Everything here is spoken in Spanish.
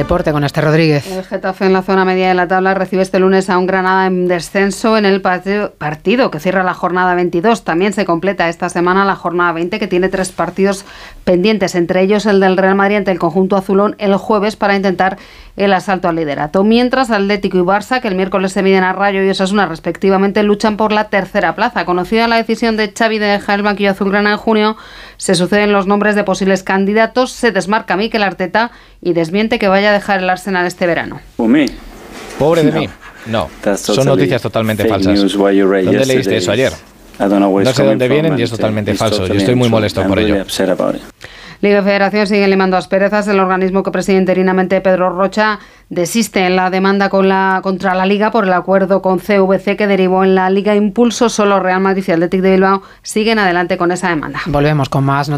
deporte con este Rodríguez. El Getafe en la zona media de la tabla recibe este lunes a un Granada en descenso en el partido que cierra la jornada 22. También se completa esta semana la jornada 20 que tiene tres partidos pendientes, entre ellos el del Real Madrid ante el conjunto azulón el jueves para intentar el asalto al liderato. Mientras Atlético y Barça, que el miércoles se miden a Rayo y Osasuna respectivamente, luchan por la tercera plaza. Conocida la decisión de Xavi de dejar el banquillo azulgrana en junio, se suceden los nombres de posibles candidatos, se desmarca Mikel Arteta y desmiente que vaya a dejar el Arsenal este verano. Pobre de mí. No, son noticias totalmente falsas. ¿Dónde leíste eso ayer? No sé dónde vienen y es totalmente falso. Yo estoy muy molesto por ello. Liga y Federación siguen limando asperezas. El organismo que preside interinamente Pedro Rocha desiste en la demanda con la, contra la Liga por el acuerdo con CVC que derivó en la Liga Impulso. Solo Real Madrid y Athletic de Bilbao siguen adelante con esa demanda. Volvemos con más